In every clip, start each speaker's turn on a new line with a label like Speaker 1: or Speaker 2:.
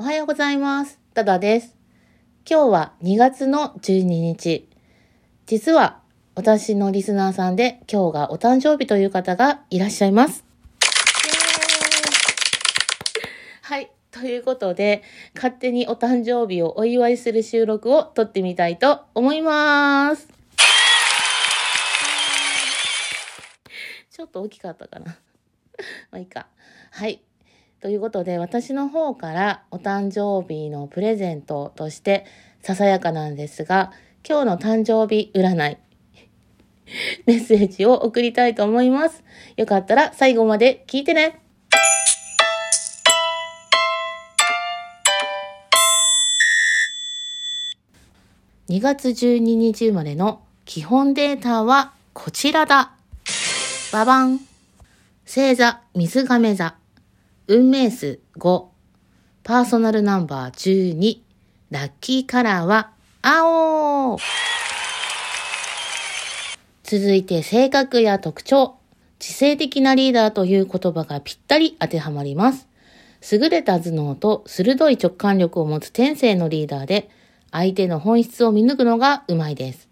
Speaker 1: おはようございます。ダダです。今日は2月の12日。実は私のリスナーさんで今日がお誕生日という方がいらっしゃいます。はい。ということで、勝手にお誕生日をお祝いする収録を撮ってみたいと思います。ちょっと大きかったかな。まあいいか。はい。ということで、私の方からお誕生日のプレゼントとして、ささやかなんですが、今日の誕生日占い、メッセージを送りたいと思います。よかったら最後まで聞いてね。2月12日生まれの基本データはこちらだ。ババン。星座、水亀座。運命数5。パーソナルナンバー12。ラッキーカラーは青。続いて性格や特徴。知性的なリーダーという言葉がぴったり当てはまります。優れた頭脳と鋭い直感力を持つ天性のリーダーで、相手の本質を見抜くのがうまいです。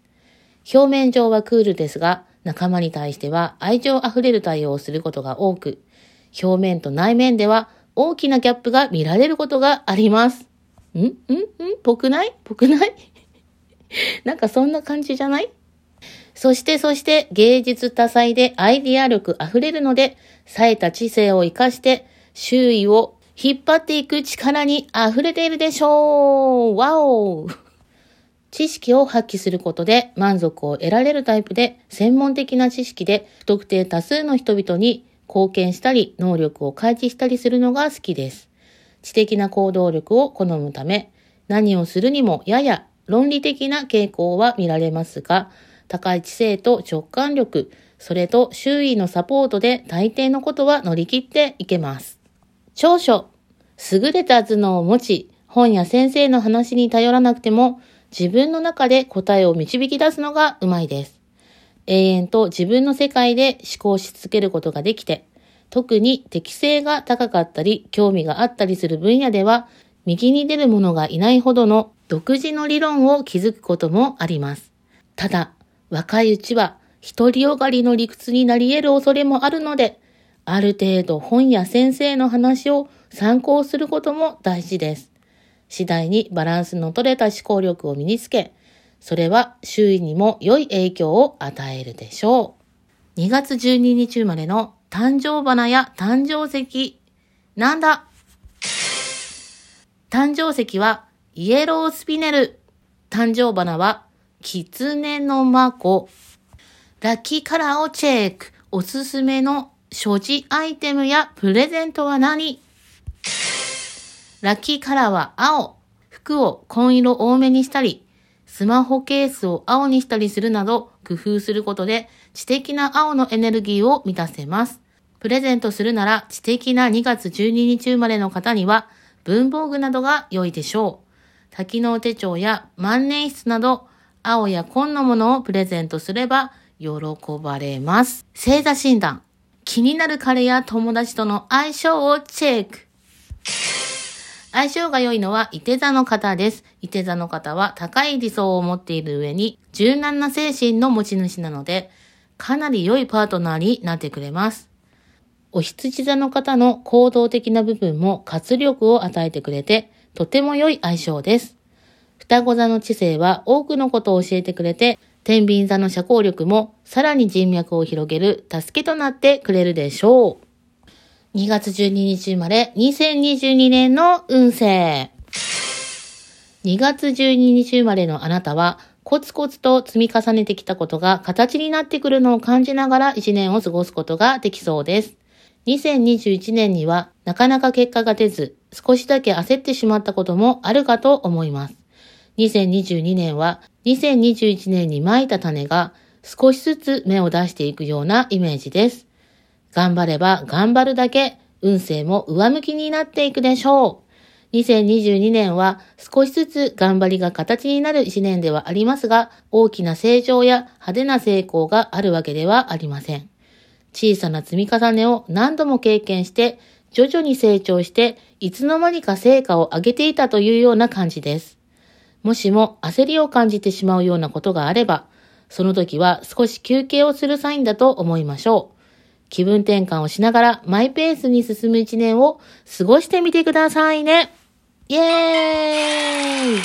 Speaker 1: 表面上はクールですが、仲間に対しては愛情あふれる対応をすることが多く、表面と内面では大きなギャップが見られることがあります。ん？ん？ん？ぽくない？ぽくない？なんかそんな感じじゃない？そしてそして芸術多彩でアイディア力あふれるので、冴えた知性を活かして周囲を引っ張っていく力に溢れているでしょう。わお！知識を発揮することで満足を得られるタイプで専門的な知識で不特定多数の人々に貢献したり能力を開示したりするのが好きです。知的な行動力を好むため何をするにもやや論理的な傾向は見られますが高い知性と直感力、それと周囲のサポートで大抵のことは乗り切っていけます。長所、優れた頭脳を持ち、本や先生の話に頼らなくても、自分の中で答えを導き出すのがうまいです。永遠と自分の世界で思考し続けることができて、特に適性が高かったり、興味があったりする分野では、右に出る者がいないほどの独自の理論を築くこともあります。ただ、若いうちは独りよがりの理屈になり得る恐れもあるので、ある程度本や先生の話を参考することも大事です。次第にバランスの取れた思考力を身につけ、それは周囲にも良い影響を与えるでしょう。2月12日生まれの誕生花や誕生石。なんだ？誕生石はイエロースピネル。誕生花は狐のマコ。ラッキーカラーをチェック。おすすめの所持アイテムやプレゼントは何？ラッキーカラーは青。服を紺色多めにしたり、スマホケースを青にしたりするなど工夫することで知的な青のエネルギーを満たせます。プレゼントするなら知的な2月12日生まれの方には文房具などが良いでしょう。多機能手帳や万年筆など青や紺のものをプレゼントすれば喜ばれます。星座診断。気になる彼や友達との相性をチェック。相性が良いのは、伊手座の方です。伊手座の方は高い理想を持っている上に、柔軟な精神の持ち主なので、かなり良いパートナーになってくれます。お羊座の方の行動的な部分も活力を与えてくれて、とても良い相性です。双子座の知性は多くのことを教えてくれて、天秤座の社交力もさらに人脈を広げる助けとなってくれるでしょう。2月12日生まれ2022年の運勢。2月12日生まれのあなたはコツコツと積み重ねてきたことが形になってくるのを感じながら1年を過ごすことができそうです。2021年にはなかなか結果が出ず少しだけ焦ってしまったこともあるかと思います。2022年は2021年に蒔いた種が少しずつ芽を出していくようなイメージです。頑張れば頑張るだけ運勢も上向きになっていくでしょう。2022年は少しずつ頑張りが形になる1年ではありますが、大きな成長や派手な成功があるわけではありません。小さな積み重ねを何度も経験して徐々に成長して、いつの間にか成果を上げていたというような感じです。もしも焦りを感じてしまうようなことがあれば、その時は少し休憩をするサインだと思いましょう。気分転換をしながらマイペースに進む一年を過ごしてみてくださいね。イエーイ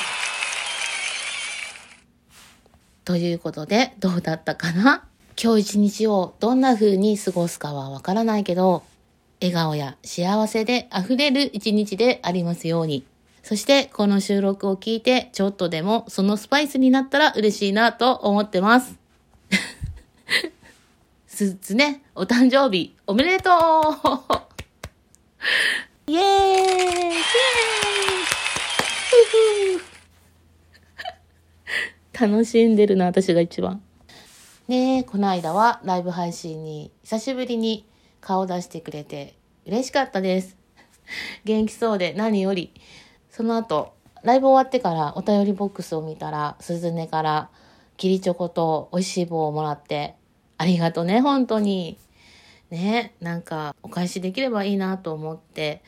Speaker 1: ということで、どうだったかな？今日一日をどんな風に過ごすかはわからないけど、笑顔や幸せで溢れる一日でありますように。そして、この収録を聞いて、ちょっとでもそのスパイスになったら嬉しいなと思ってます。すっつね、お誕生日、おめでとう イエーイイエーイ楽しんでるな、私が一番。ねえ、この間はライブ配信に久しぶりに顔出してくれて嬉しかったです。元気そうで何より。その後、ライブ終わってからお便りボックスを見たら、鈴音からキリチョコと美味しい棒をもらって、ありがとね、本当に。ね、なんかお返しできればいいなと思って、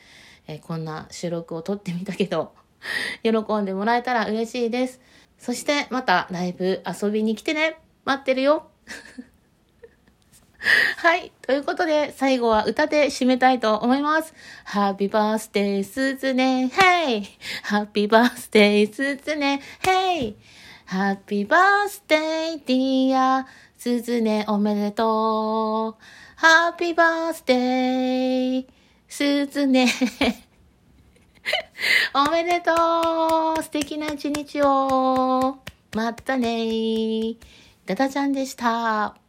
Speaker 1: えーこんな収録を撮ってみたけど、喜んでもらえたら嬉しいです。そしてまたライブ遊びに来てね。待ってるよ。はい。ということで、最後は歌で締めたいと思います。Happy birthday, すずね。Hey! Happy birthday, すずね。Hey! Happy birthday, dear すずね。おめでとう。Happy birthday, すずね。おめでとう素敵な一日をまたねダダちゃんでした。